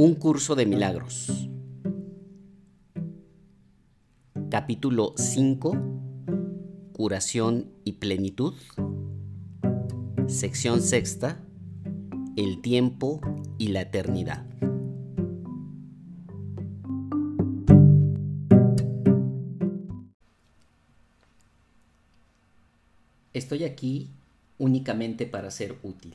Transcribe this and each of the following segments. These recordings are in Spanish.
Un curso de milagros. Capítulo 5. Curación y plenitud. Sección sexta. El tiempo y la eternidad. Estoy aquí únicamente para ser útil.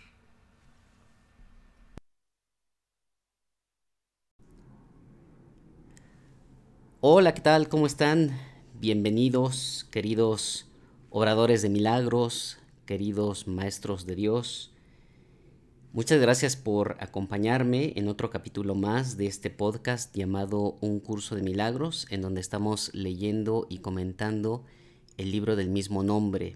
Hola, ¿qué tal? ¿Cómo están? Bienvenidos, queridos oradores de milagros, queridos maestros de Dios. Muchas gracias por acompañarme en otro capítulo más de este podcast llamado Un curso de milagros, en donde estamos leyendo y comentando el libro del mismo nombre.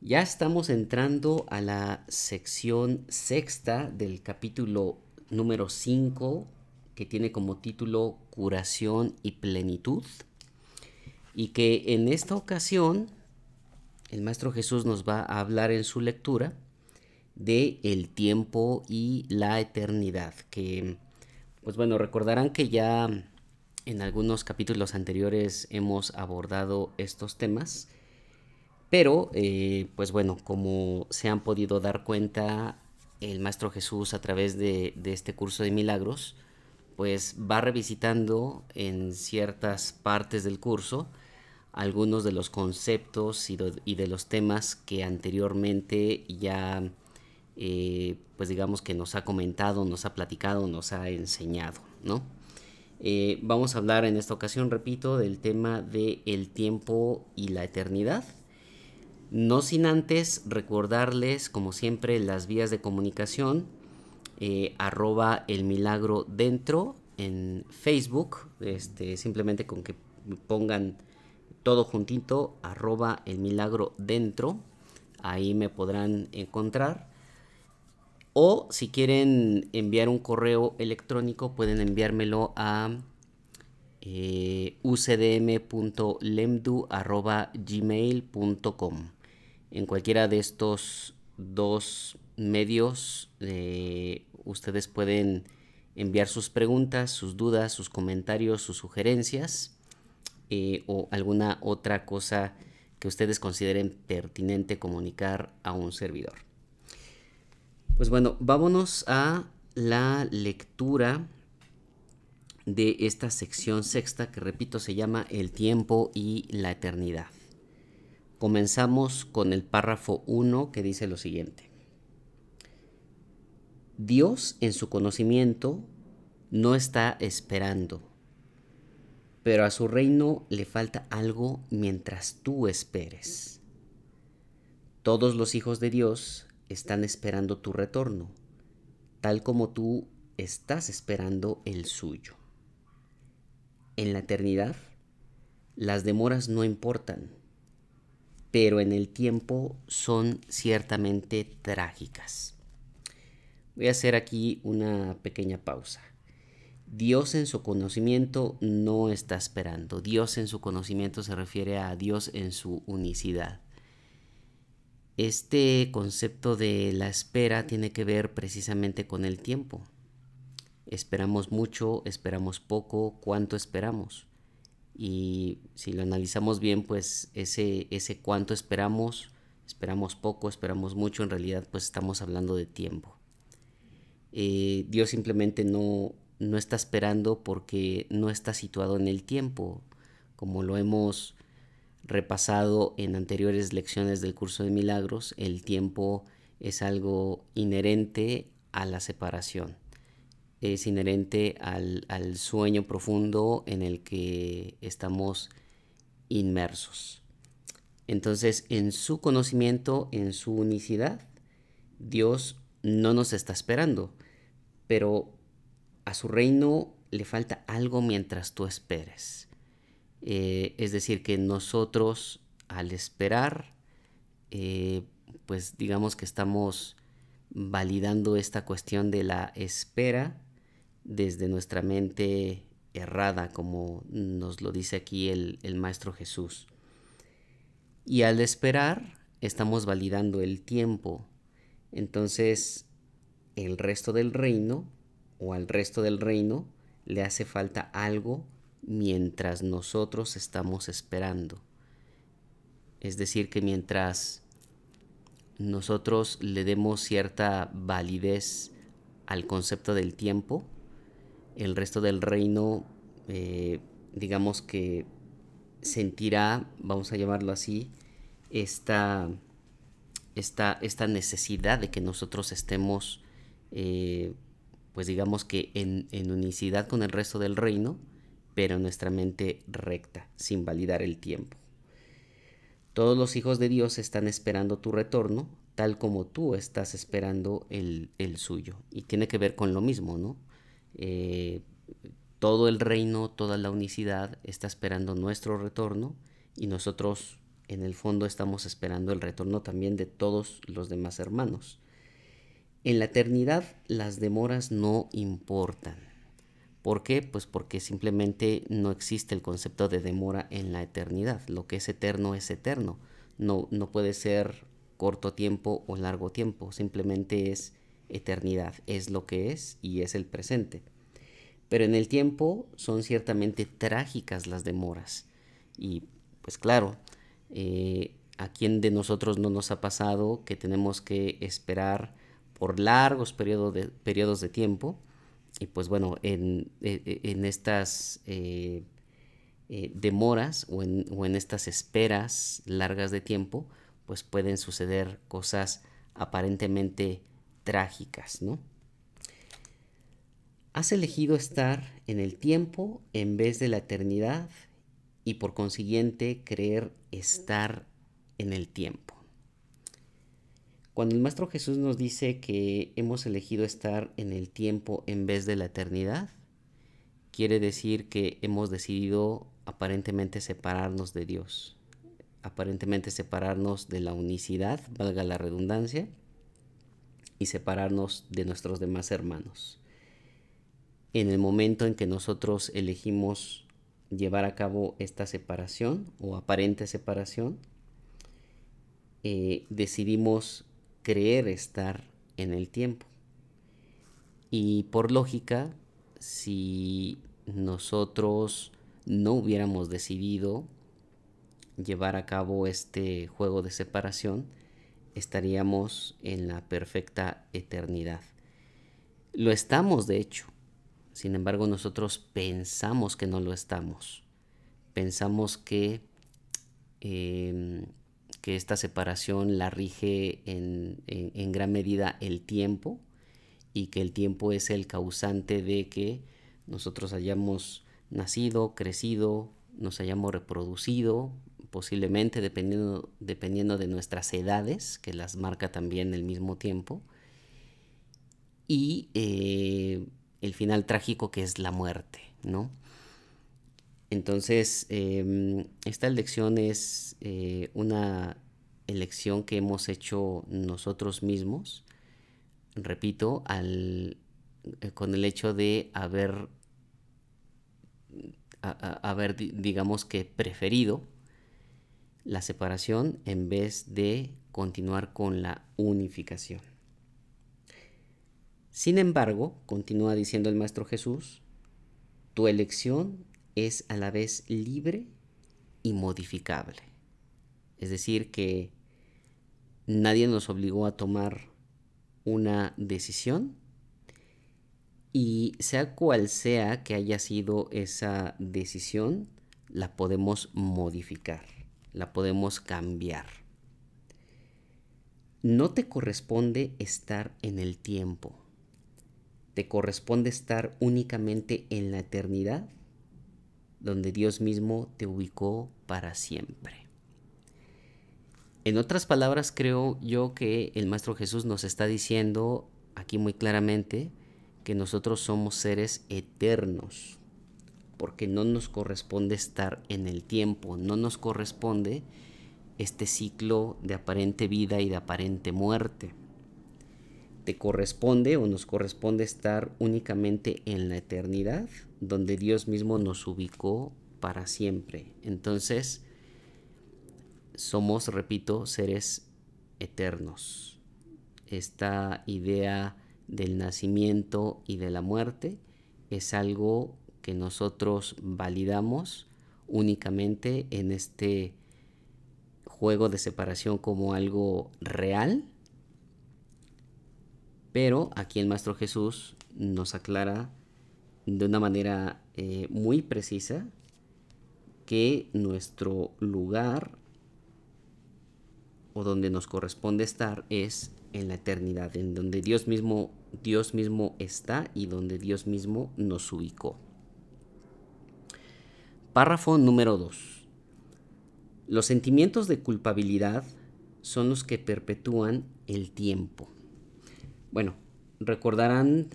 Ya estamos entrando a la sección sexta del capítulo número 5 que tiene como título Curación y Plenitud y que en esta ocasión el Maestro Jesús nos va a hablar en su lectura de el tiempo y la eternidad que pues bueno recordarán que ya en algunos capítulos anteriores hemos abordado estos temas pero, eh, pues bueno, como se han podido dar cuenta el Maestro Jesús a través de, este curso de milagros, pues va revisitando en ciertas partes del curso algunos de los conceptos y de, los temas que anteriormente ya, eh, pues digamos que nos ha comentado, nos ha platicado, nos ha enseñado, ¿no? Eh, vamos a hablar en esta ocasión, repito, del tema de el tiempo y la eternidad. No sin antes recordarles, como siempre, las vías de comunicación. Eh, arroba el milagro dentro en Facebook. Este, simplemente con que pongan todo juntito, arroba el milagro dentro. Ahí me podrán encontrar. O si quieren enviar un correo electrónico, pueden enviármelo a eh, ucdm.lemdu.gmail.com en cualquiera de estos dos medios eh, ustedes pueden enviar sus preguntas, sus dudas, sus comentarios, sus sugerencias eh, o alguna otra cosa que ustedes consideren pertinente comunicar a un servidor. Pues bueno, vámonos a la lectura de esta sección sexta que repito se llama El tiempo y la eternidad. Comenzamos con el párrafo 1 que dice lo siguiente. Dios en su conocimiento no está esperando, pero a su reino le falta algo mientras tú esperes. Todos los hijos de Dios están esperando tu retorno, tal como tú estás esperando el suyo. En la eternidad, las demoras no importan pero en el tiempo son ciertamente trágicas. Voy a hacer aquí una pequeña pausa. Dios en su conocimiento no está esperando. Dios en su conocimiento se refiere a Dios en su unicidad. Este concepto de la espera tiene que ver precisamente con el tiempo. Esperamos mucho, esperamos poco, ¿cuánto esperamos? y si lo analizamos bien, pues ese, ese cuánto esperamos, esperamos poco, esperamos mucho, en realidad pues estamos hablando de tiempo. Eh, Dios simplemente no, no está esperando porque no está situado en el tiempo, como lo hemos repasado en anteriores lecciones del curso de milagros, el tiempo es algo inherente a la separación es inherente al, sueño profundo en el que estamos inmersos. Entonces, en su conocimiento, en su unicidad, Dios no nos está esperando, pero a su reino le falta algo mientras tú esperes. Eh, es decir, que nosotros al esperar, eh, pues digamos que estamos validando esta cuestión de la espera desde nuestra mente errada, como nos lo dice aquí el, el Maestro Jesús. Y al esperar, estamos validando el tiempo. Entonces, el resto del reino, o al resto del reino, le hace falta algo mientras nosotros estamos esperando. Es decir, que mientras nosotros le demos cierta validez al concepto del tiempo, el resto del reino, eh, digamos que sentirá, vamos a llamarlo así, esta, esta, esta necesidad de que nosotros estemos, eh, pues digamos que en, en unicidad con el resto del reino, pero nuestra mente recta, sin validar el tiempo. Todos los hijos de Dios están esperando tu retorno, tal como tú estás esperando el, suyo. Y tiene que ver con lo mismo, ¿no? Eh, todo el reino, toda la unicidad está esperando nuestro retorno y nosotros en el fondo estamos esperando el retorno también de todos los demás hermanos. En la eternidad las demoras no importan. ¿Por qué? Pues porque simplemente no existe el concepto de demora en la eternidad. Lo que es eterno es eterno. No, no puede ser corto tiempo o largo tiempo. Simplemente es eternidad. Es lo que es y es el presente. Pero en el tiempo son ciertamente trágicas las demoras. Y pues claro, eh, a quién de nosotros no nos ha pasado que tenemos que esperar por largos periodos de, periodos de tiempo y pues bueno, en, e, e, estas eh, eh, demoras o en, estas esperas largas de tiempo, pues pueden suceder cosas aparentemente trágicas, ¿no? Has elegido estar en el tiempo en vez de la eternidad y por consiguiente creer estar en el tiempo. Cuando el Maestro Jesús nos dice que hemos elegido estar en el tiempo en vez de la eternidad, quiere decir que hemos decidido aparentemente separarnos de Dios, aparentemente separarnos de la unicidad, valga la redundancia, y separarnos de nuestros demás hermanos. En el momento en que nosotros elegimos llevar a cabo esta separación o aparente separación, eh, decidimos creer estar en el tiempo. Y por lógica, si nosotros no hubiéramos decidido llevar a cabo este juego de separación, estaríamos en la perfecta eternidad. Lo estamos, de hecho. Sin embargo, nosotros pensamos que no lo estamos. Pensamos que em, que esta separación la rige en, gran medida el tiempo y que el tiempo es el causante de que nosotros hayamos nacido, crecido, nos hayamos reproducido, posiblemente dependiendo, dependiendo de nuestras edades, que las marca también el mismo tiempo, y eh, el final trágico que es la muerte, ¿no? Entonces, em, esta elección es eh, una elección que hemos hecho nosotros mismos, repito, al, eh, con el hecho de haber, haber, digamos que, preferido la separación en vez de continuar con la unificación. Sin embargo, continúa diciendo el Maestro Jesús, tu elección es a la vez libre y modificable. Es decir, que nadie nos obligó a tomar una decisión y sea cual sea que haya sido esa decisión, la podemos modificar, la podemos cambiar. No te corresponde estar en el tiempo, te corresponde estar únicamente en la eternidad donde Dios mismo te ubicó para siempre. En otras palabras, creo yo que el Maestro Jesús nos está diciendo aquí muy claramente que nosotros somos seres eternos, porque no nos corresponde estar en el tiempo, no nos corresponde este ciclo de aparente vida y de aparente muerte. Te corresponde o nos corresponde estar únicamente en la eternidad, donde Dios mismo nos ubicó para siempre. Entonces, somos, repito, seres eternos. Esta idea del nacimiento y de la muerte es algo que nosotros validamos únicamente en este juego de separación como algo real, pero aquí el Maestro Jesús nos aclara de una manera eh, muy precisa que nuestro lugar o donde nos corresponde estar es en la eternidad, en donde Dios mismo, Dios mismo está y donde Dios mismo nos ubicó. Párrafo número 2. Los sentimientos de culpabilidad son los que perpetúan el tiempo. Bueno, recordarán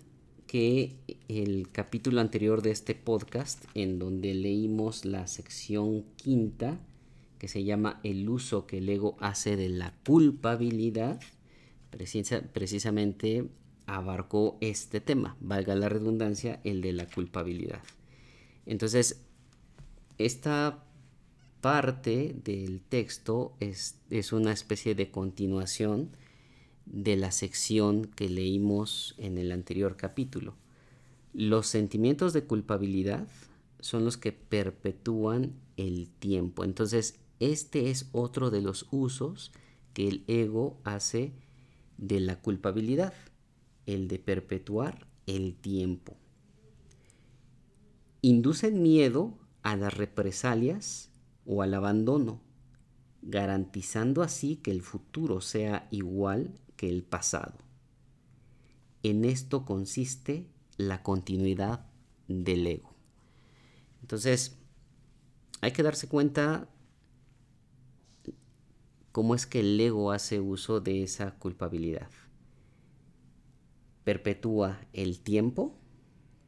que el capítulo anterior de este podcast, en donde leímos la sección quinta, que se llama El uso que el ego hace de la culpabilidad, precisamente abarcó este tema, valga la redundancia, el de la culpabilidad. Entonces, esta parte del texto es, una especie de continuación de la sección que leímos en el anterior capítulo. Los sentimientos de culpabilidad son los que perpetúan el tiempo. Entonces, este es otro de los usos que el ego hace de la culpabilidad, el de perpetuar el tiempo. Inducen miedo a las represalias o al abandono, garantizando así que el futuro sea igual el pasado. En esto consiste la continuidad del ego. Entonces, hay que darse cuenta cómo es que el ego hace uso de esa culpabilidad. Perpetúa el tiempo,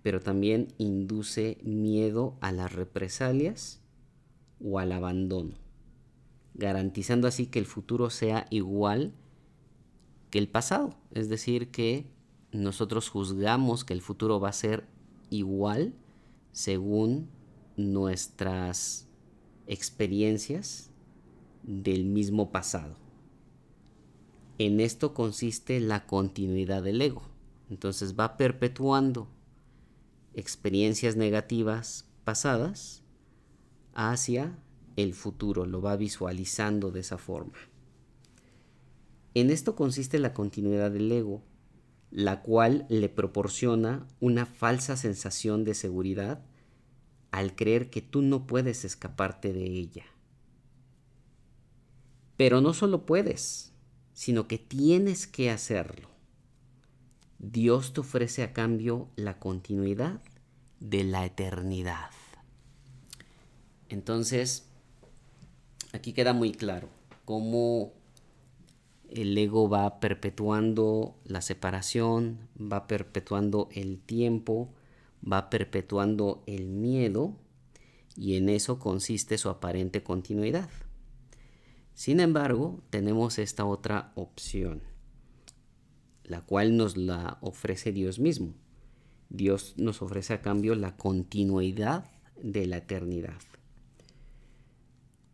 pero también induce miedo a las represalias o al abandono, garantizando así que el futuro sea igual que el pasado. Es decir, que nosotros juzgamos que el futuro va a ser igual según nuestras experiencias del mismo pasado. En esto consiste la continuidad del ego. Entonces va perpetuando experiencias negativas pasadas hacia el futuro, lo va visualizando de esa forma. En esto consiste la continuidad del ego, la cual le proporciona una falsa sensación de seguridad al creer que tú no puedes escaparte de ella. Pero no solo puedes, sino que tienes que hacerlo. Dios te ofrece a cambio la continuidad de la eternidad. Entonces, aquí queda muy claro cómo el ego va perpetuando la separación, va perpetuando el tiempo, va perpetuando el miedo y en eso consiste su aparente continuidad. Sin embargo, tenemos esta otra opción, la cual nos la ofrece Dios mismo. Dios nos ofrece a cambio la continuidad de la eternidad.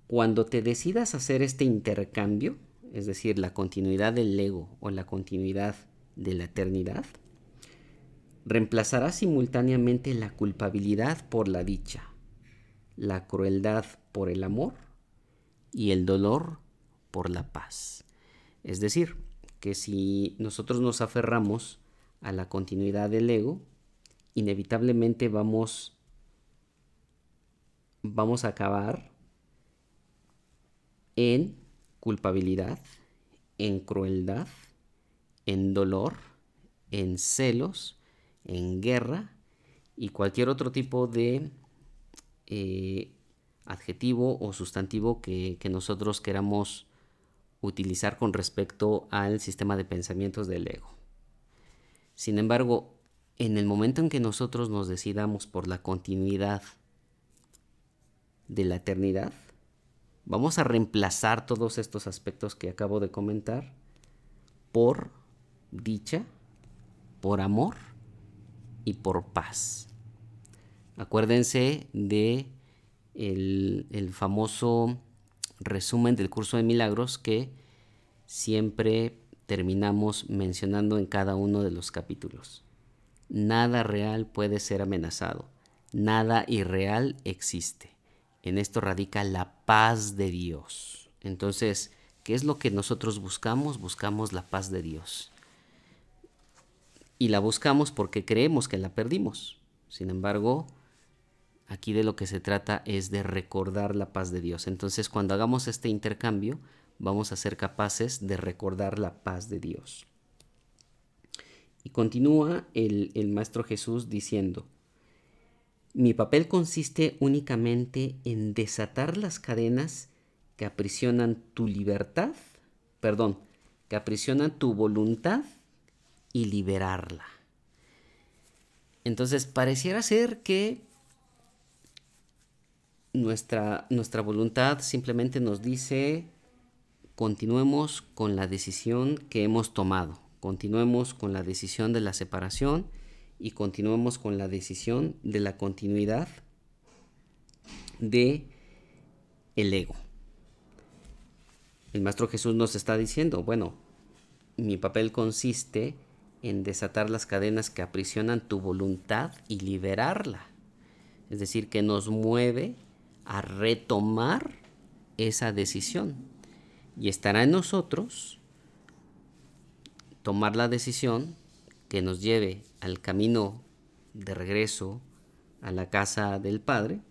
Cuando te decidas hacer este intercambio, es decir, la continuidad del ego o la continuidad de la eternidad, reemplazarás simultáneamente la culpabilidad por la dicha, la crueldad por el amor y el dolor por la paz. Es decir, que si nosotros nos aferramos a la continuidad del ego, inevitablemente vamos, vamos a acabar en culpabilidad, en crueldad, en dolor, en celos, en guerra y cualquier otro tipo de eh, adjetivo o sustantivo que, que nosotros queramos utilizar con respecto al sistema de pensamientos del ego. Sin embargo, en el momento en que nosotros nos decidamos por la continuidad de la eternidad, vamos a reemplazar todos estos aspectos que acabo de comentar por dicha, por amor y por paz. Acuérdense de el, el famoso resumen del curso de milagros que siempre terminamos mencionando en cada uno de los capítulos. Nada real puede ser amenazado, nada irreal existe. En esto radica la paz de Dios. Entonces, ¿qué es lo que nosotros buscamos? Buscamos la paz de Dios. Y la buscamos porque creemos que la perdimos. Sin embargo, aquí de lo que se trata es de recordar la paz de Dios. Entonces, cuando hagamos este intercambio, vamos a ser capaces de recordar la paz de Dios. Y continúa el, Maestro Jesús diciendo, mi papel consiste únicamente en desatar las cadenas que aprisionan tu libertad, perdón, que aprisionan tu voluntad y liberarla. Entonces pareciera ser que nuestra, nuestra voluntad simplemente nos dice continuemos con la decisión que hemos tomado, continuemos con la decisión de la separación y continuemos con la decisión de la continuidad de el ego. El Maestro Jesús nos está diciendo, bueno, mi papel consiste en desatar las cadenas que aprisionan tu voluntad y liberarla. Es decir, que nos mueve a retomar esa decisión. Y estará en nosotros tomar la decisión que nos lleve al camino de regreso a la casa del Padre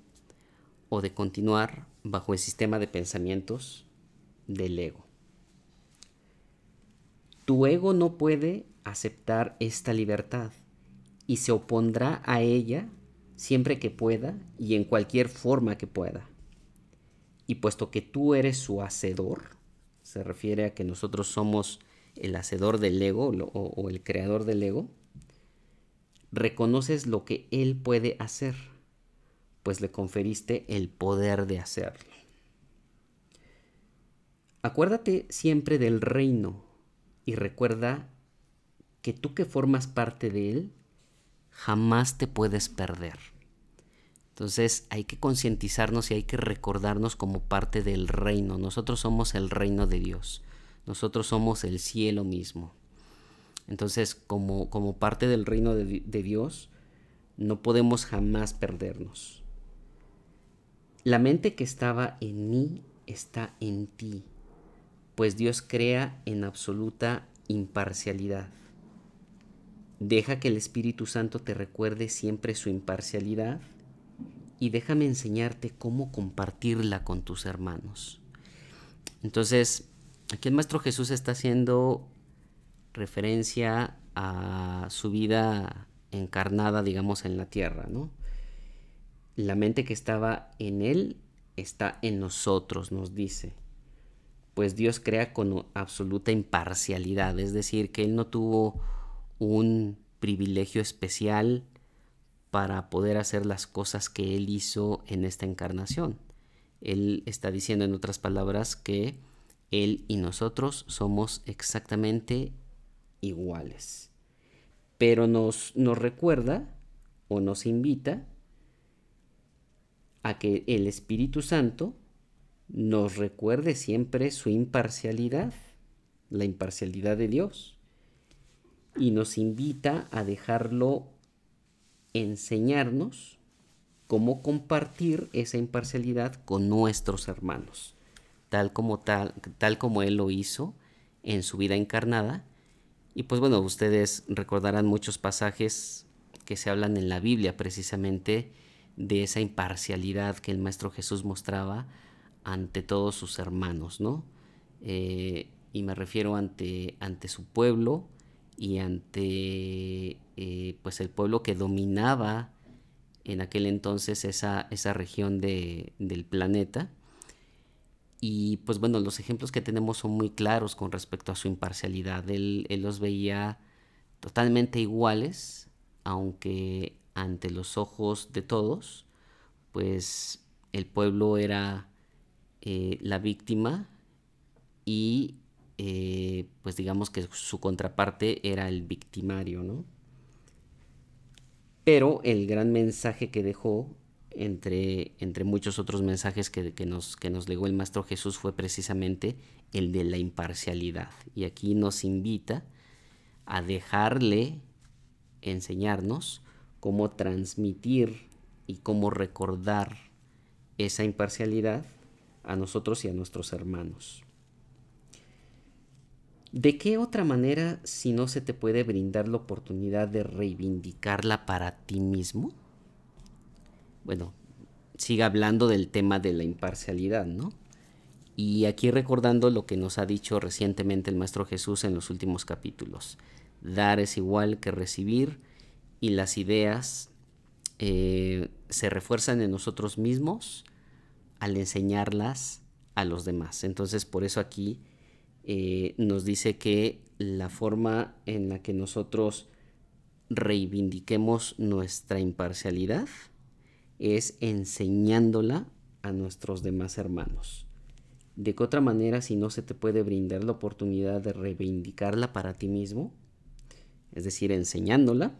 o de continuar bajo el sistema de pensamientos del ego. Tu ego no puede aceptar esta libertad y se opondrá a ella siempre que pueda y en cualquier forma que pueda. Y puesto que tú eres su hacedor, se refiere a que nosotros somos el hacedor del ego o, el creador del ego, reconoces lo que él puede hacer, pues le conferiste el poder de hacerlo. Acuérdate siempre del reino y recuerda que tú que formas parte de él, jamás te puedes perder. Entonces hay que concientizarnos y hay que recordarnos como parte del reino. Nosotros somos el reino de Dios. Nosotros somos el cielo mismo. Entonces, como, como parte del reino de, de Dios, no podemos jamás perdernos. La mente que estaba en mí está en ti, pues Dios crea en absoluta imparcialidad. Deja que el Espíritu Santo te recuerde siempre su imparcialidad y déjame enseñarte cómo compartirla con tus hermanos. Entonces, Aquí el Maestro Jesús está haciendo referencia a su vida encarnada, digamos, en la tierra, ¿no? La mente que estaba en él está en nosotros, nos dice. Pues Dios crea con absoluta imparcialidad, es decir, que Él no tuvo un privilegio especial para poder hacer las cosas que Él hizo en esta encarnación. Él está diciendo, en otras palabras, que él y nosotros somos exactamente iguales. Pero nos, nos recuerda o nos invita a que el Espíritu Santo nos recuerde siempre su imparcialidad, la imparcialidad de Dios, y nos invita a dejarlo enseñarnos cómo compartir esa imparcialidad con nuestros hermanos tal como, tal, tal como Él lo hizo en su vida encarnada. Y pues bueno, ustedes recordarán muchos pasajes que se hablan en la Biblia precisamente de esa imparcialidad que el Maestro Jesús mostraba ante todos sus hermanos, ¿no? Eh, y me refiero ante, ante su pueblo y ante eh, pues el pueblo que dominaba en aquel entonces esa, esa región de, del planeta y pues bueno, los ejemplos que tenemos son muy claros con respecto a su imparcialidad. Él, los veía totalmente iguales aunque ante los ojos de todos, pues el pueblo era eh, la víctima y eh, pues digamos que su contraparte era el victimario, ¿no? Pero el gran mensaje que dejó entre, entre muchos otros mensajes que, nos, que nos legó el Maestro Jesús fue precisamente el de la imparcialidad. Y aquí nos invita a dejarle enseñarnos cómo transmitir y cómo recordar esa imparcialidad a nosotros y a nuestros hermanos. ¿De qué otra manera si no se te puede brindar la oportunidad de reivindicarla para ti mismo? Bueno, siga hablando del tema de la imparcialidad, ¿no? Y aquí recordando lo que nos ha dicho recientemente el Maestro Jesús en los últimos capítulos. Dar es igual que recibir y las ideas eh, se refuerzan en nosotros mismos al enseñarlas a los demás. Entonces por eso aquí eh, nos dice que la forma en la que nosotros reivindiquemos nuestra imparcialidad es enseñándola a nuestros demás hermanos. ¿De qué otra manera si no se te puede brindar la oportunidad de reivindicarla para ti mismo? Es decir, enseñándola.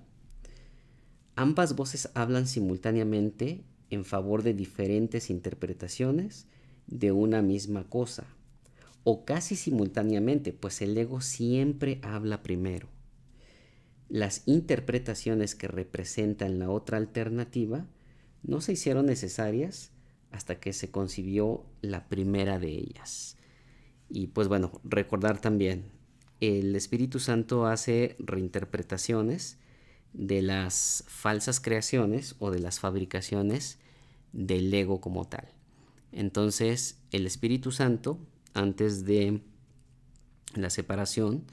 Ambas voces hablan simultáneamente en favor de diferentes interpretaciones de una misma cosa o casi simultáneamente, pues el ego siempre habla primero. Las interpretaciones que representan la otra alternativa no se hicieron necesarias hasta que se concibió la primera de ellas. Y pues bueno, recordar también, el Espíritu Santo hace reinterpretaciones de las falsas creaciones o de las fabricaciones del ego como tal. Entonces, el Espíritu Santo antes de la separación,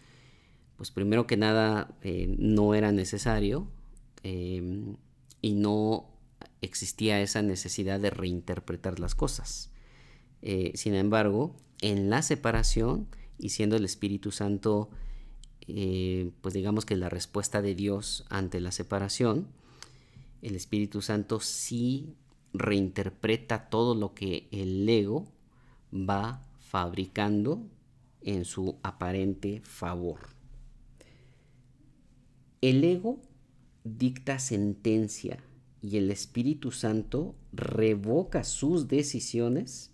pues primero que nada eh, no era necesario em, y no existía esa necesidad de reinterpretar las cosas. Eh, sin embargo, en la separación y siendo el Espíritu Santo, eh, pues digamos que la respuesta de Dios ante la separación, el Espíritu Santo sí reinterpreta todo lo que el ego va fabricando en su aparente favor. El ego dicta sentencia y el Espíritu Santo revoca sus decisiones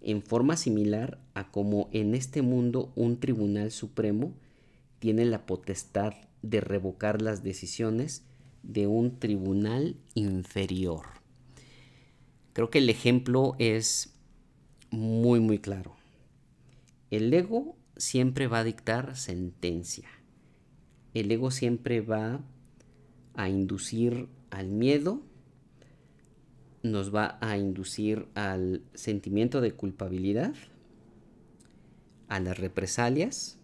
en forma similar a como en este mundo un tribunal supremo tiene la potestad de revocar las decisiones de un tribunal inferior. Creo que el ejemplo es muy muy claro. El ego siempre va a dictar sentencia. El ego siempre va a inducir al miedo, nos va a inducir al sentimiento de culpabilidad, a las represalias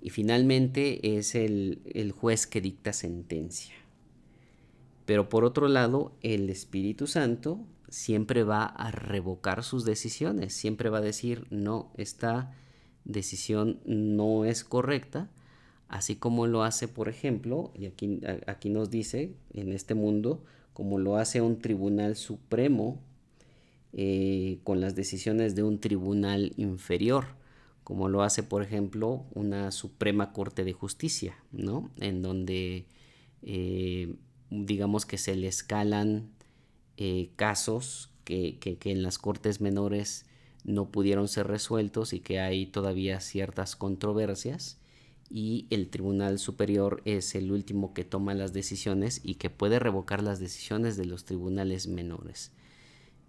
y finalmente es el, el, juez que dicta sentencia. Pero por otro lado, el Espíritu Santo siempre va a revocar sus decisiones, siempre va a decir, no, esta decisión no es correcta, así como lo hace, por ejemplo, y aquí, aquí nos dice, en este mundo, como lo hace un tribunal supremo eh, con las decisiones de un tribunal inferior, como lo hace, por ejemplo, una Suprema Corte de Justicia, ¿no? En donde, eh, digamos que se le escalan eh, casos que, en las cortes menores no pudieron ser resueltos y que hay todavía ciertas controversias y el Tribunal Superior es el último que toma las decisiones y que puede revocar las decisiones de los tribunales menores.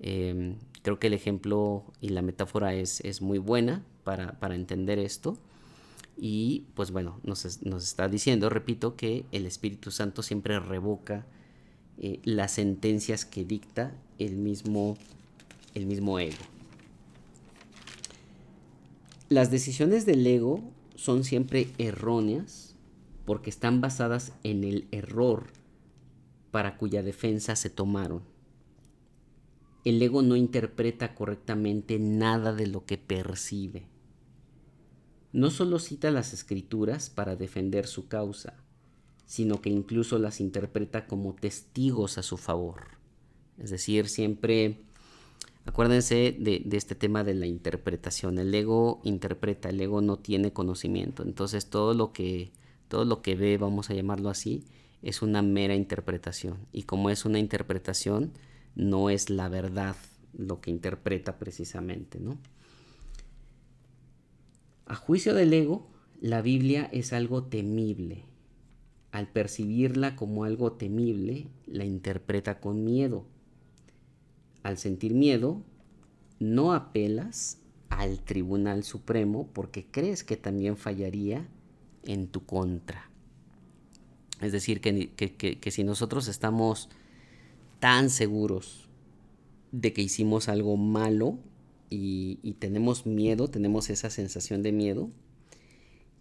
Em, creo que el ejemplo y la metáfora es, es muy buena para, para, entender esto. Y pues bueno, nos, nos está diciendo, repito, que el Espíritu Santo siempre revoca eh, las sentencias que dicta el mismo, el mismo ego. Las decisiones del ego son siempre erróneas porque están basadas en el error para cuya defensa se tomaron. El ego no interpreta correctamente nada de lo que percibe. No solo cita las escrituras para defender su causa, sino que incluso las interpreta como testigos a su favor. Es decir, siempre acuérdense de, este tema de la interpretación. El ego interpreta, el ego no tiene conocimiento. Entonces todo lo que, todo lo que ve, vamos a llamarlo así, es una mera interpretación. Y como es una interpretación, no es la verdad lo que interpreta precisamente, ¿no? A juicio del ego, la Biblia es algo temible. Al percibirla como algo temible, la interpreta con miedo. Al sentir miedo, no apelas al Tribunal Supremo porque crees que también fallaría en tu contra. Es decir, que, si nosotros estamos tan seguros de que hicimos algo malo, y, tenemos miedo, tenemos esa sensación de miedo,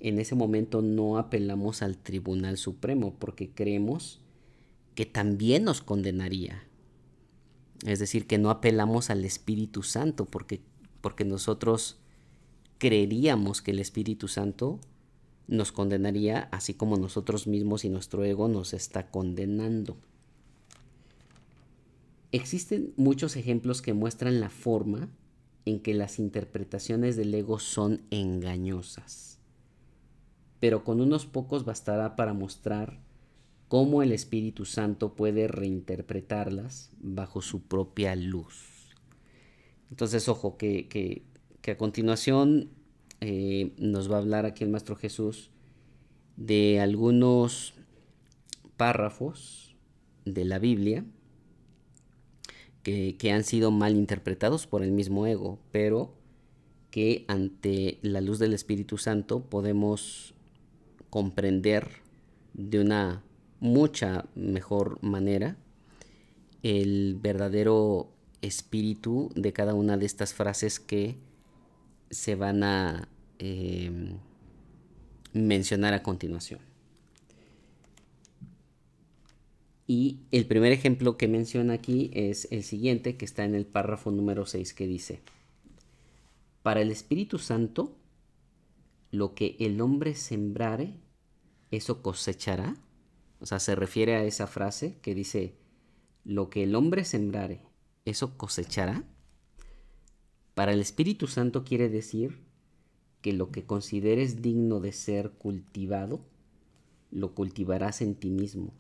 en ese momento no apelamos al Tribunal Supremo porque creemos que también nos condenaría. Es decir, que no apelamos al Espíritu Santo porque, porque nosotros creeríamos que el Espíritu Santo nos condenaría así como nosotros mismos y nuestro ego nos está condenando. Existen muchos ejemplos que muestran la forma en que las interpretaciones del ego son engañosas. Pero con unos pocos bastará para mostrar cómo el Espíritu Santo puede reinterpretarlas bajo su propia luz. Entonces, ojo, que, a continuación eh, nos va a hablar aquí el Maestro Jesús de algunos párrafos de la Biblia que, han sido mal interpretados por el mismo ego, pero que ante la luz del Espíritu Santo podemos comprender de una mucha mejor manera el verdadero espíritu de cada una de estas frases que se van a em, mencionar a continuación. Y el primer ejemplo que menciona aquí es el siguiente, que está en el párrafo número 6, que dice, para el Espíritu Santo, lo que el hombre sembrare, eso cosechará. O sea, se refiere a esa frase que dice, lo que el hombre sembrare, eso cosechará. Para el Espíritu Santo quiere decir que lo que consideres digno de ser cultivado, lo cultivarás en ti mismo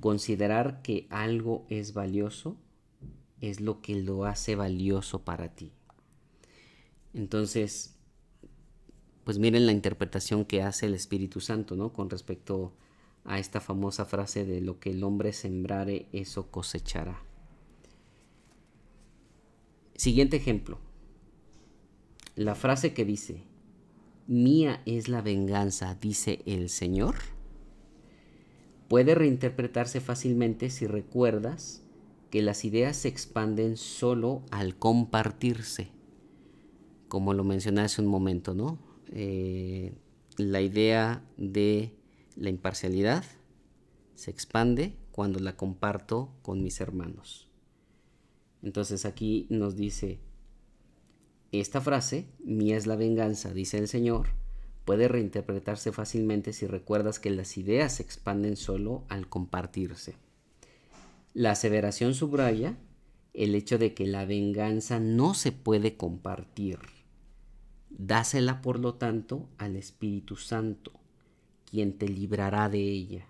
Considerar que algo es valioso es lo que lo hace valioso para ti. Entonces, pues miren la interpretación que hace el Espíritu Santo, ¿no? Con respecto a esta famosa frase de lo que el hombre sembrare, eso cosechará. Siguiente ejemplo. La frase que dice, mía es la venganza, dice el Señor puede reinterpretarse fácilmente si recuerdas que las ideas se expanden solo al compartirse, como lo mencioné hace un momento, ¿no? Eh, la idea de la imparcialidad se expande cuando la comparto con mis hermanos. Entonces aquí nos dice esta frase, mía es la venganza, dice el Señor, puede reinterpretarse fácilmente si recuerdas que las ideas se expanden solo al compartirse. La aseveración subraya el hecho de que la venganza no se puede compartir. Dásela, por lo tanto, al Espíritu Santo, quien te librará de ella,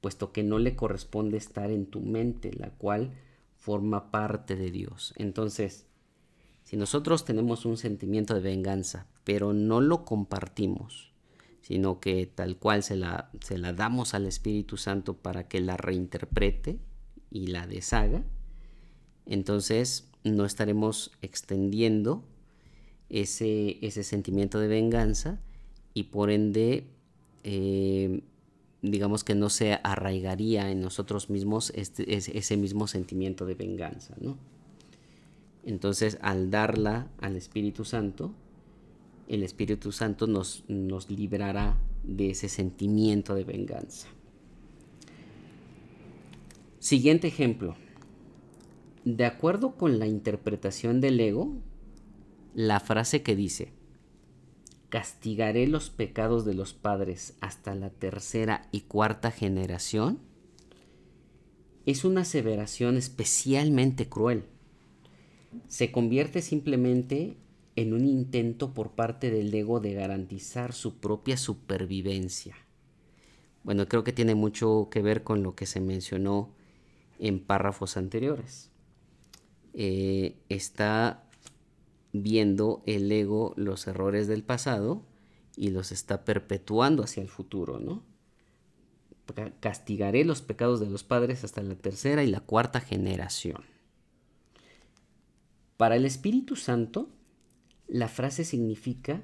puesto que no le corresponde estar en tu mente, la cual forma parte de Dios. Entonces, si nosotros tenemos un sentimiento de venganza, pero no lo compartimos, sino que tal cual se la, se la damos al Espíritu Santo para que la reinterprete y la deshaga, entonces no estaremos extendiendo ese, ese sentimiento de venganza y por ende eh, digamos que no se arraigaría en nosotros mismos este, ese mismo sentimiento de venganza, ¿no? Entonces, al darla al Espíritu Santo, el Espíritu Santo nos, nos librará de ese sentimiento de venganza. Siguiente ejemplo. De acuerdo con la interpretación del ego, la frase que dice, castigaré los pecados de los padres hasta la tercera y cuarta generación, es una aseveración especialmente cruel. Se convierte simplemente en un intento por parte del ego de garantizar su propia supervivencia. Bueno, creo que tiene mucho que ver con lo que se mencionó en párrafos anteriores. Eh, está viendo el ego los errores del pasado y los está perpetuando hacia el futuro, ¿no? Castigaré los pecados de los padres hasta la tercera y la cuarta generación. Para el Espíritu Santo, la frase significa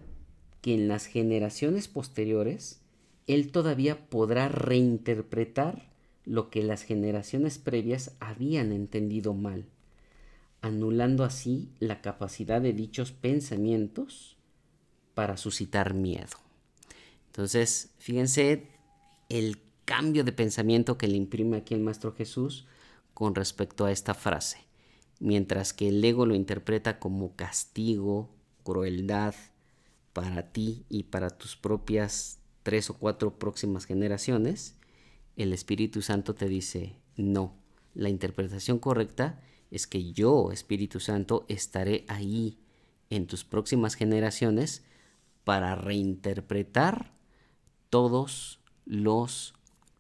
que en las generaciones posteriores, Él todavía podrá reinterpretar lo que las generaciones previas habían entendido mal, anulando así la capacidad de dichos pensamientos para suscitar miedo. Entonces, fíjense el cambio de pensamiento que le imprime aquí el Maestro Jesús con respecto a esta frase. Mientras que el ego lo interpreta como castigo, crueldad para ti y para tus propias tres o cuatro próximas generaciones, el Espíritu Santo te dice, no, la interpretación correcta es que yo, Espíritu Santo, estaré ahí en tus próximas generaciones para reinterpretar todos los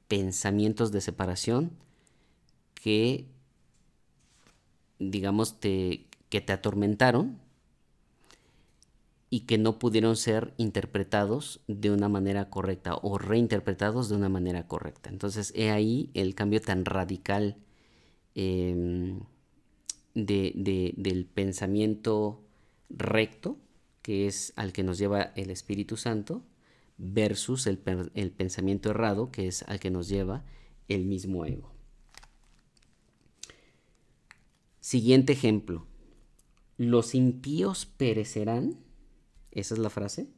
pensamientos de separación que, digamos, te, que te atormentaron y que no pudieron ser interpretados de una manera correcta o reinterpretados de una manera correcta. Entonces, he ahí el cambio tan radical em, del pensamiento recto, que es al que nos lleva el Espíritu Santo, versus el, el pensamiento errado, que es al que nos lleva el mismo ego. Siguiente ejemplo. Los impíos perecerán esa es la frase,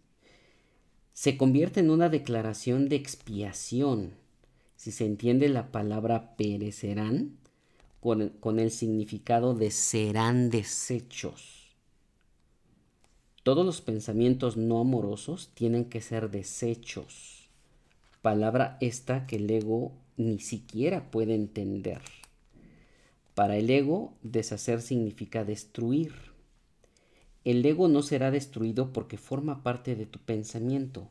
se convierte en una declaración de expiación, si se entiende la palabra perecerán con, el significado de serán desechos. Todos los pensamientos no amorosos tienen que ser desechos, palabra esta que el ego ni siquiera puede entender. Para el ego, deshacer significa destruir el ego no será destruido porque forma parte de tu pensamiento,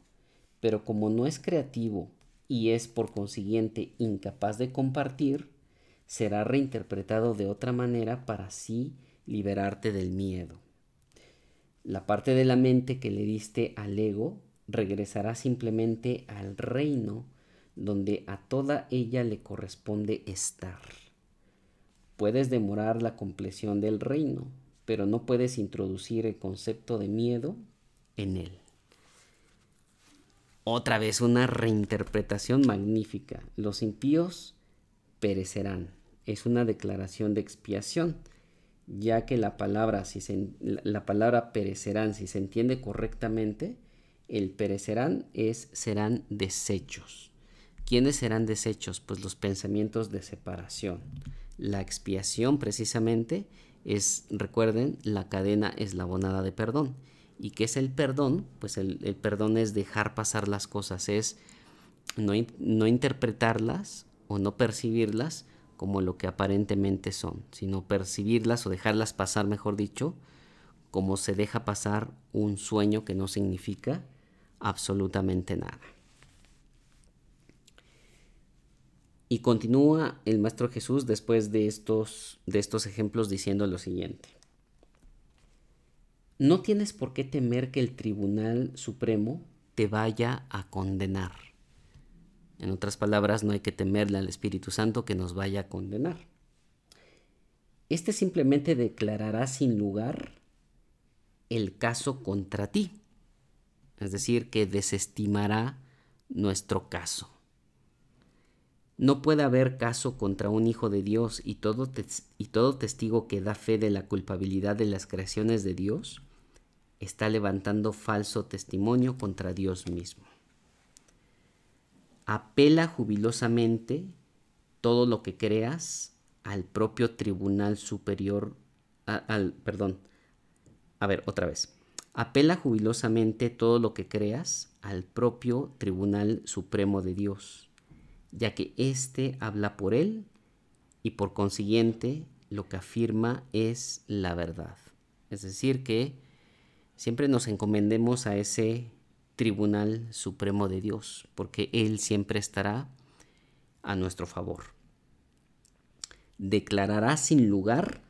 pero como no es creativo y es por consiguiente incapaz de compartir, será reinterpretado de otra manera para así liberarte del miedo. La parte de la mente que le diste al ego regresará simplemente al reino donde a toda ella le corresponde estar. Puedes demorar la compleción del reino, pero no puedes introducir el concepto de miedo en él. Otra vez una reinterpretación magnífica. Los impíos perecerán. Es una declaración de expiación, ya que la palabra, si se, la palabra perecerán, si se entiende correctamente, el perecerán es serán desechos. ¿Quiénes serán desechos? Pues los pensamientos de separación. La expiación precisamente es, recuerden, la cadena eslabonada de perdón. ¿Y qué es el perdón? Pues el, perdón es dejar pasar las cosas, es no, no interpretarlas o no percibirlas como lo que aparentemente son, sino percibirlas o dejarlas pasar, mejor dicho, como se deja pasar un sueño que no significa absolutamente nada. Y continúa el Maestro Jesús después de estos, de estos ejemplos diciendo lo siguiente. No tienes por qué temer que el Tribunal Supremo te vaya a condenar. En otras palabras, no hay que temerle al Espíritu Santo que nos vaya a condenar. Este simplemente declarará sin lugar el caso contra ti. Es decir, que desestimará nuestro caso. No puede haber caso contra un hijo de Dios y todo, y todo testigo que da fe de la culpabilidad de las creaciones de Dios está levantando falso testimonio contra Dios mismo. Apela jubilosamente todo lo que creas al propio tribunal superior, al, perdón, a ver, otra vez. apela jubilosamente todo lo que creas al propio Tribunal Supremo de Dios, ya que éste habla por él y por consiguiente lo que afirma es la verdad. Es decir, que siempre nos encomendemos a ese Tribunal Supremo de Dios, porque Él siempre estará a nuestro favor. Declarará sin lugar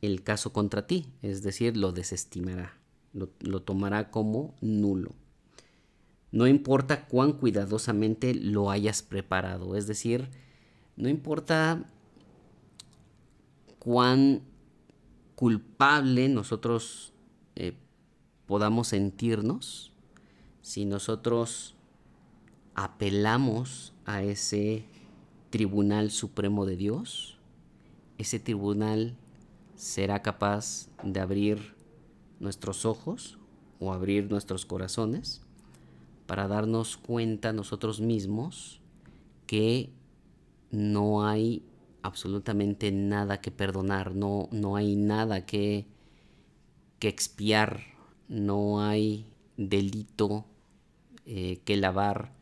el caso contra ti, es decir, lo desestimará, lo, tomará como nulo. No importa cuán cuidadosamente lo hayas preparado, es decir, no importa cuán culpable nosotros eh, podamos sentirnos si nosotros apelamos a ese tribunal supremo de Dios, ese tribunal será capaz de abrir nuestros ojos o abrir nuestros corazones para darnos cuenta nosotros mismos que no hay absolutamente nada que perdonar, no, no hay nada que, que expiar, no hay delito eh, que lavar,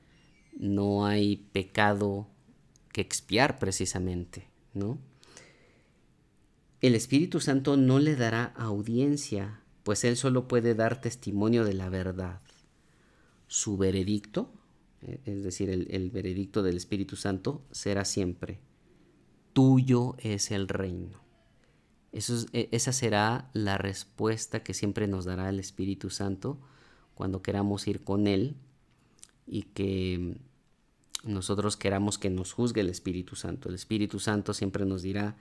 no hay pecado que expiar precisamente, ¿no? El Espíritu Santo no le dará audiencia, pues Él solo puede dar testimonio de la verdad. Su veredicto, eh, es decir, el, el veredicto del Espíritu Santo, será siempre tuyo es el reino. Eso e, esa será la respuesta que siempre nos dará el Espíritu Santo cuando queramos ir con Él y que nosotros queramos que nos juzgue el Espíritu Santo. El Espíritu Santo siempre nos dirá,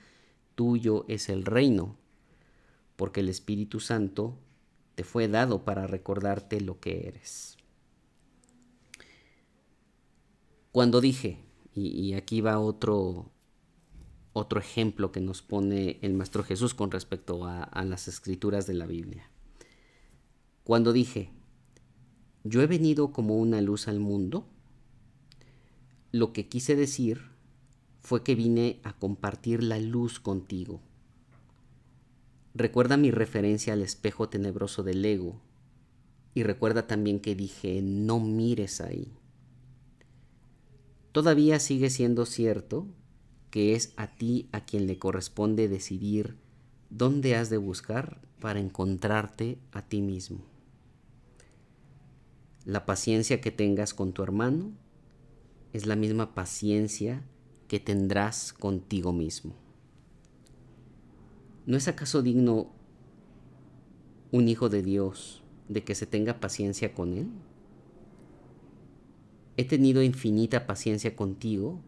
tuyo es el reino, porque el Espíritu Santo te fue dado para recordarte lo que eres. Cuando dije, y, y aquí va otro, otro ejemplo que nos pone el Maestro Jesús con respecto a, las escrituras de la Biblia. Cuando dije, yo he venido como una luz al mundo, lo que quise decir fue que vine a compartir la luz contigo. Recuerda mi referencia al espejo tenebroso del ego y recuerda también que dije, no mires ahí. Todavía sigue siendo cierto que es a ti a quien le corresponde decidir dónde has de buscar para encontrarte a ti mismo. La paciencia que tengas con tu hermano es la misma paciencia que tendrás contigo mismo. ¿No es acaso digno un hijo de Dios de que se tenga paciencia con él? He tenido infinita paciencia contigo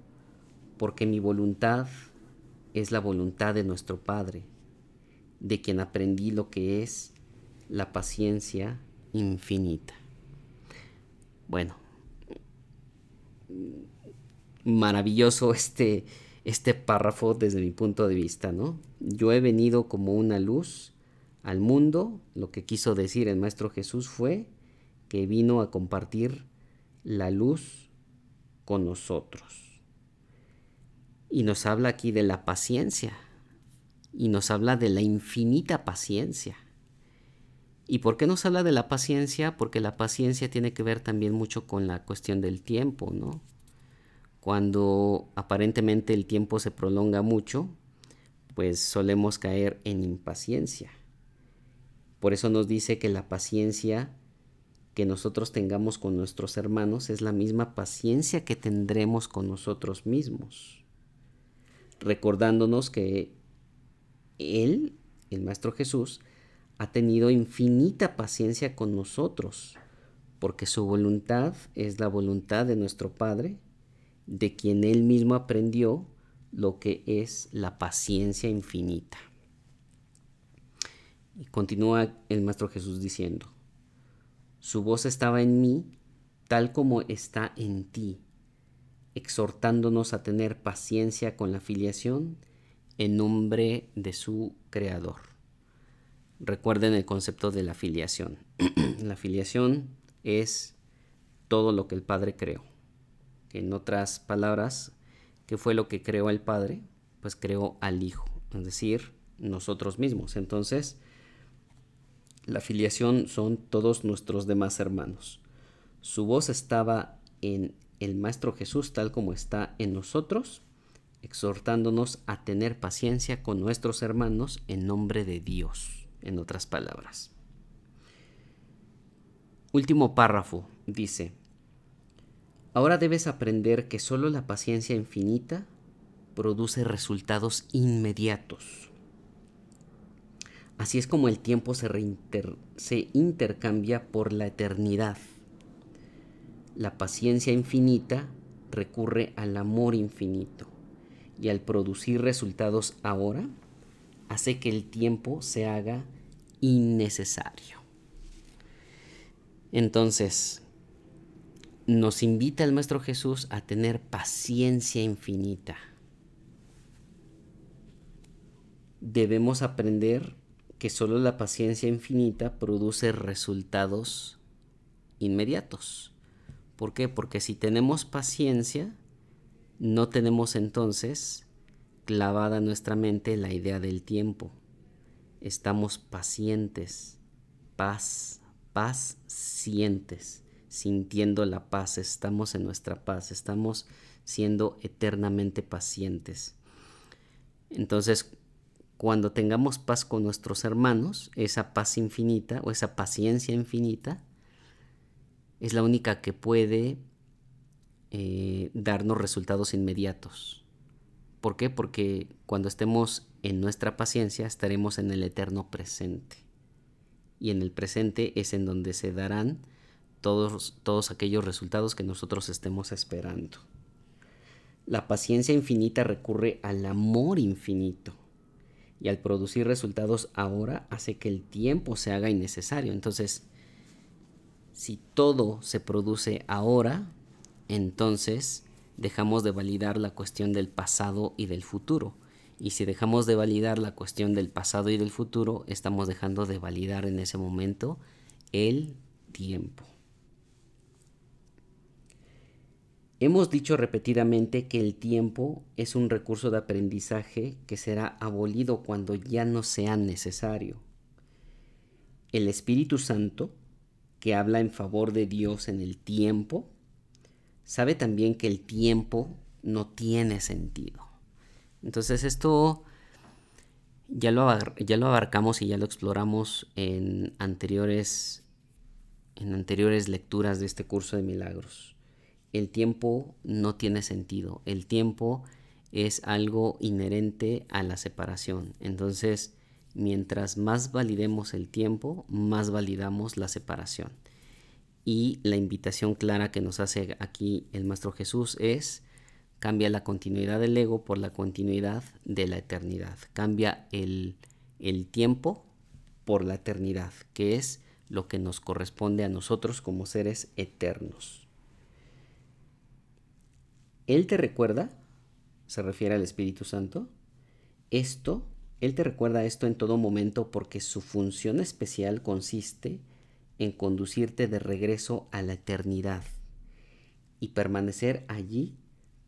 porque mi voluntad es la voluntad de nuestro Padre, de quien aprendí lo que es la paciencia infinita. Bueno, maravilloso este, este párrafo desde mi punto de vista, ¿no? Yo he venido como una luz al mundo, lo que quiso decir el Maestro Jesús fue que vino a compartir la luz con nosotros. Y nos habla aquí de la paciencia. Y nos habla de la infinita paciencia. ¿Y por qué nos habla de la paciencia? Porque la paciencia tiene que ver también mucho con la cuestión del tiempo, ¿no? Cuando aparentemente el tiempo se prolonga mucho, pues solemos caer en impaciencia. Por eso nos dice que la paciencia que nosotros tengamos con nuestros hermanos es la misma paciencia que tendremos con nosotros mismos recordándonos que Él, el Maestro Jesús, ha tenido infinita paciencia con nosotros, porque su voluntad es la voluntad de nuestro Padre, de quien Él mismo aprendió lo que es la paciencia infinita. Y continúa el Maestro Jesús diciendo, su voz estaba en mí tal como está en ti exhortándonos a tener paciencia con la filiación en nombre de su Creador. Recuerden el concepto de la filiación. la filiación es todo lo que el Padre creó. En otras palabras, ¿qué fue lo que creó el Padre? Pues creó al Hijo, es decir, nosotros mismos. Entonces, La filiación son todos nuestros demás hermanos. Su voz estaba en el Maestro Jesús tal como está en nosotros, exhortándonos a tener paciencia con nuestros hermanos en nombre de Dios, en otras palabras. Último párrafo dice, ahora debes aprender que solo la paciencia infinita produce resultados inmediatos. Así es como el tiempo se, se intercambia por la eternidad. La paciencia infinita recurre al amor infinito y al producir resultados ahora, hace que el tiempo se haga innecesario. Entonces, nos invita el Maestro Jesús a tener paciencia infinita. Debemos aprender que solo la paciencia infinita produce resultados inmediatos. ¿Por qué? Porque si tenemos paciencia, no tenemos entonces clavada en nuestra mente la idea del tiempo. Estamos pacientes, paz, paz sientes, sintiendo la paz, estamos en nuestra paz, estamos siendo eternamente pacientes. Entonces, cuando tengamos paz con nuestros hermanos, esa paz infinita o esa paciencia infinita es la única que puede eh, darnos resultados inmediatos. ¿Por qué? Porque cuando estemos en nuestra paciencia estaremos en el eterno presente. Y en el presente es en donde se darán todos, todos aquellos resultados que nosotros estemos esperando. La paciencia infinita recurre al amor infinito. Y al producir resultados ahora hace que el tiempo se haga innecesario. Entonces, si todo se produce ahora, entonces dejamos de validar la cuestión del pasado y del futuro. Y si dejamos de validar la cuestión del pasado y del futuro, estamos dejando de validar en ese momento el tiempo. Hemos dicho repetidamente que el tiempo es un recurso de aprendizaje que será abolido cuando ya no sea necesario. El Espíritu Santo, que habla en favor de Dios en el tiempo, sabe también que el tiempo no tiene sentido. Entonces esto ya lo, ya lo abarcamos y ya lo exploramos en anteriores, en anteriores lecturas de este curso de milagros. El tiempo no tiene sentido. El tiempo es algo inherente a la separación. Entonces, mientras más validemos el tiempo, más validamos la separación. Y la invitación clara que nos hace aquí el Maestro Jesús es cambia la continuidad del ego por la continuidad de la eternidad. Cambia el, el tiempo por la eternidad, que es lo que nos corresponde a nosotros como seres eternos. Él te recuerda, se refiere al Espíritu Santo, esto, Él te recuerda esto en todo momento porque su función especial consiste en conducirte de regreso a la eternidad y permanecer allí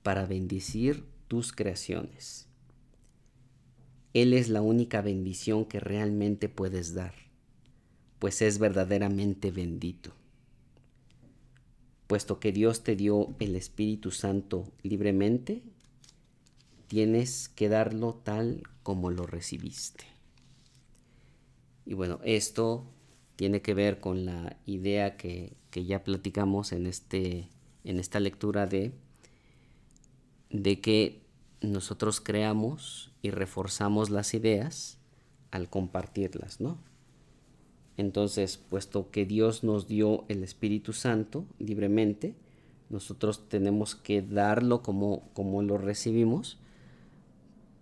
para bendecir tus creaciones. Él es la única bendición que realmente puedes dar, pues es verdaderamente bendito. Puesto que Dios te dio el Espíritu Santo libremente, tienes que darlo tal como lo recibiste. Y bueno, esto tiene que ver con la idea que, que ya platicamos en, este, en esta lectura de de que nosotros creamos y reforzamos las ideas al compartirlas, ¿no? Entonces, puesto que Dios nos dio el Espíritu Santo libremente, nosotros tenemos que darlo como, como lo recibimos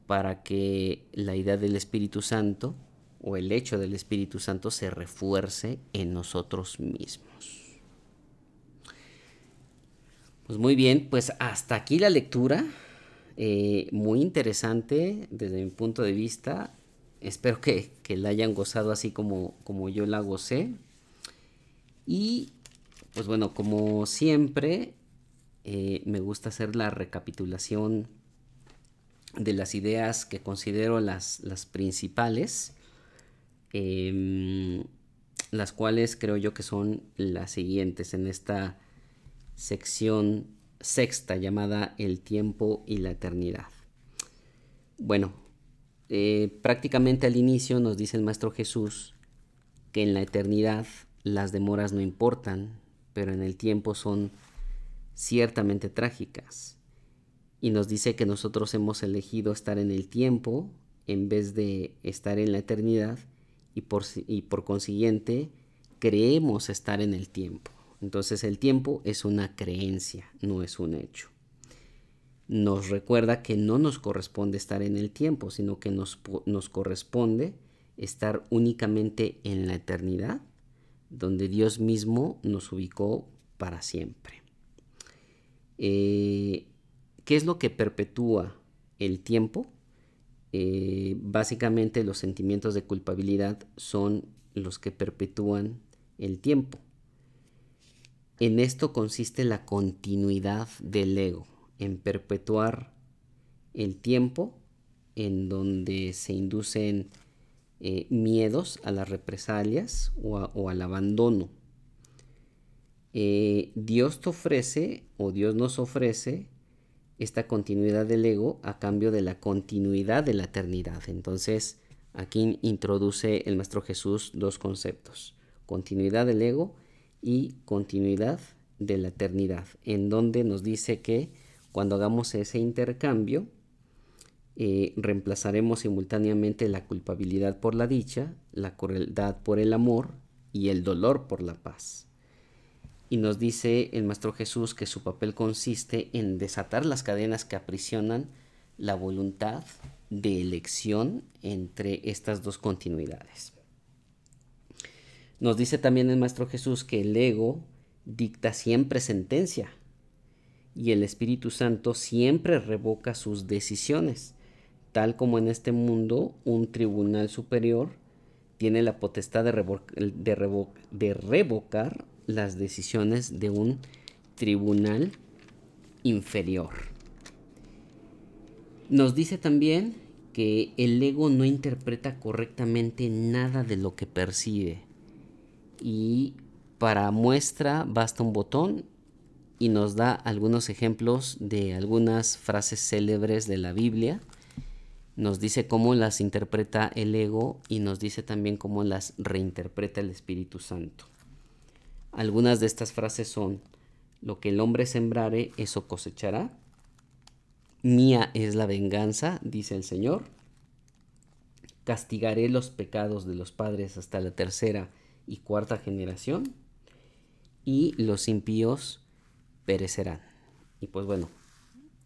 para que la idea del Espíritu Santo o el hecho del Espíritu Santo se refuerce en nosotros mismos. Pues muy bien, pues hasta aquí la lectura. Eh, muy interesante desde mi punto de vista. Espero que, la hayan gozado así como, como yo la gocé. Y pues bueno, como siempre, eh, me gusta hacer la recapitulación de las ideas que considero las, las principales. Em, las cuales creo yo que son las siguientes en esta sección sexta llamada El tiempo y la eternidad. Bueno, eh, prácticamente al inicio nos dice el Maestro Jesús que en la eternidad las demoras no importan, pero en el tiempo son ciertamente trágicas. Y nos dice que nosotros hemos elegido estar en el tiempo en vez de estar en la eternidad y por, y por consiguiente creemos estar en el tiempo. Entonces el tiempo es una creencia, no es un hecho. Nos recuerda que no nos corresponde estar en el tiempo, sino que nos, nos corresponde estar únicamente en la eternidad, donde Dios mismo nos ubicó para siempre. Eh, ¿Qué es lo que perpetúa el tiempo? Eh, básicamente los sentimientos de culpabilidad son los que perpetúan el tiempo. En esto consiste la continuidad del ego, en perpetuar el tiempo en donde se inducen eh, miedos a las represalias o, al abandono. Eh, Dios te ofrece o Dios nos ofrece esta continuidad del ego a cambio de la continuidad de la eternidad. Entonces, aquí introduce el Maestro Jesús dos conceptos, continuidad del ego y continuidad de la eternidad, en donde nos dice que cuando hagamos ese intercambio, eh, reemplazaremos simultáneamente la culpabilidad por la dicha, la crueldad por el amor y el dolor por la paz. Y nos dice el Maestro Jesús que su papel consiste en desatar las cadenas que aprisionan la voluntad de elección entre estas dos continuidades. Nos dice también el Maestro Jesús que el ego dicta siempre sentencia y el Espíritu Santo siempre revoca sus decisiones, tal como en este mundo un tribunal superior tiene la potestad de, de revocar las decisiones de un tribunal inferior. Nos dice también que el ego no interpreta correctamente nada de lo que percibe y para muestra basta un botón y nos da algunos ejemplos de algunas frases célebres de la Biblia. Nos dice cómo las interpreta el ego y nos dice también cómo las reinterpreta el Espíritu Santo. Algunas de estas frases son, lo que el hombre sembrare, eso cosechará. Mía es la venganza, dice el Señor. Castigaré los pecados de los padres hasta la tercera y cuarta generación, y los impíos perecerán. Y pues bueno,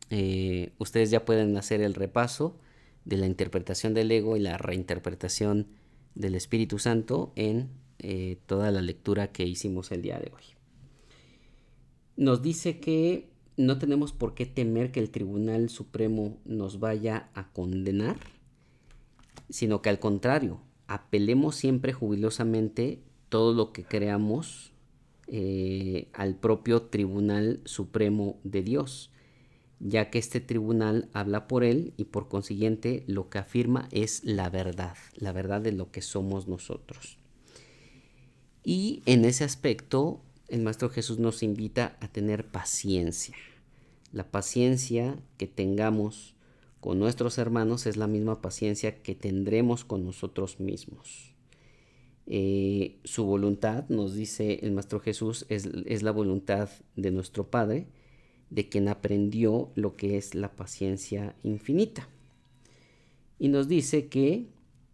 eh, ustedes ya pueden hacer el repaso de la interpretación del ego y la reinterpretación del Espíritu Santo en eh, toda la lectura que hicimos el día de hoy. Nos dice que no tenemos por qué temer que el Tribunal Supremo nos vaya a condenar, sino que al contrario, apelemos siempre jubilosamente todo lo que creamos eh, al propio Tribunal Supremo de Dios, ya que este tribunal habla por él y por consiguiente lo que afirma es la verdad, la verdad de lo que somos nosotros. Y en ese aspecto, el Maestro Jesús nos invita a tener paciencia. La paciencia que tengamos con nuestros hermanos es la misma paciencia que tendremos con nosotros mismos. Eh, su voluntad, nos dice el Maestro Jesús, es, es, la voluntad de nuestro Padre, de quien aprendió lo que es la paciencia infinita. Y nos dice que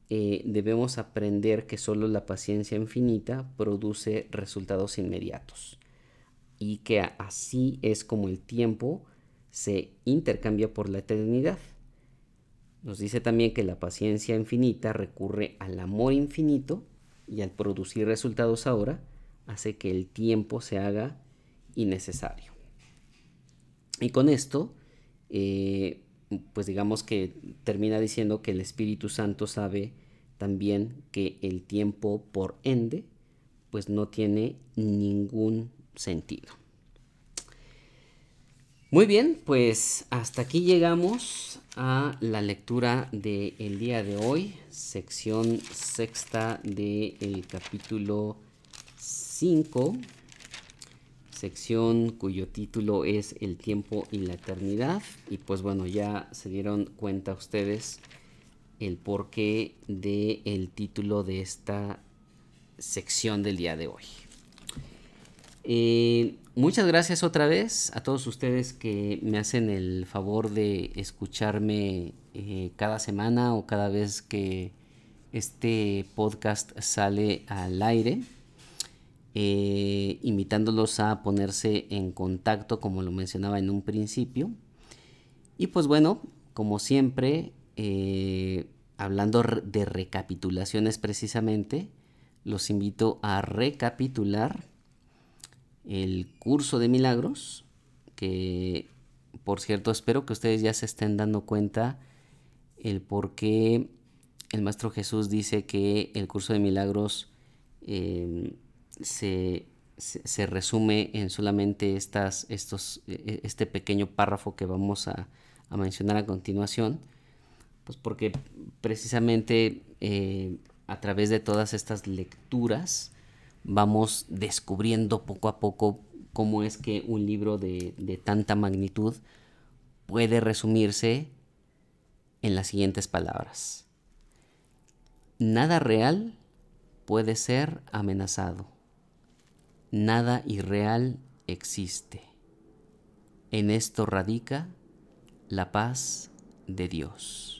eh, debemos aprender que solo la paciencia infinita produce resultados inmediatos y que así es como el tiempo se intercambia por la eternidad. Nos dice también que la paciencia infinita recurre al amor infinito y al producir resultados ahora hace que el tiempo se haga innecesario. Y con esto, eh, pues digamos que termina diciendo que el Espíritu Santo sabe también que el tiempo por ende, pues no tiene ningún sentido. Muy bien, pues hasta aquí llegamos a la lectura del día de hoy, sección sexta del capítulo 5, sección cuyo título es El tiempo y la eternidad. Y pues bueno, ya se dieron cuenta ustedes el porqué del título de esta sección del día de hoy. Eh, muchas gracias otra vez a todos ustedes que me hacen el favor de escucharme eh, cada semana o cada vez que este podcast sale al aire, eh, invitándolos a ponerse en contacto como lo mencionaba en un principio. Y pues bueno, como siempre, hablando de recapitulaciones precisamente, los invito a recapitular el curso de milagros, que por cierto espero que ustedes ya se estén dando cuenta el por qué el Maestro Jesús dice que el curso de milagros em, se, resume en solamente estas, estos, e, e, este pequeño párrafo que vamos a, mencionar a continuación, pues porque precisamente eh, a través de todas estas lecturas vamos descubriendo poco a poco cómo es que un libro de, tanta magnitud puede resumirse en las siguientes palabras. Nada real puede ser amenazado. Nada irreal existe. En esto radica la paz de Dios.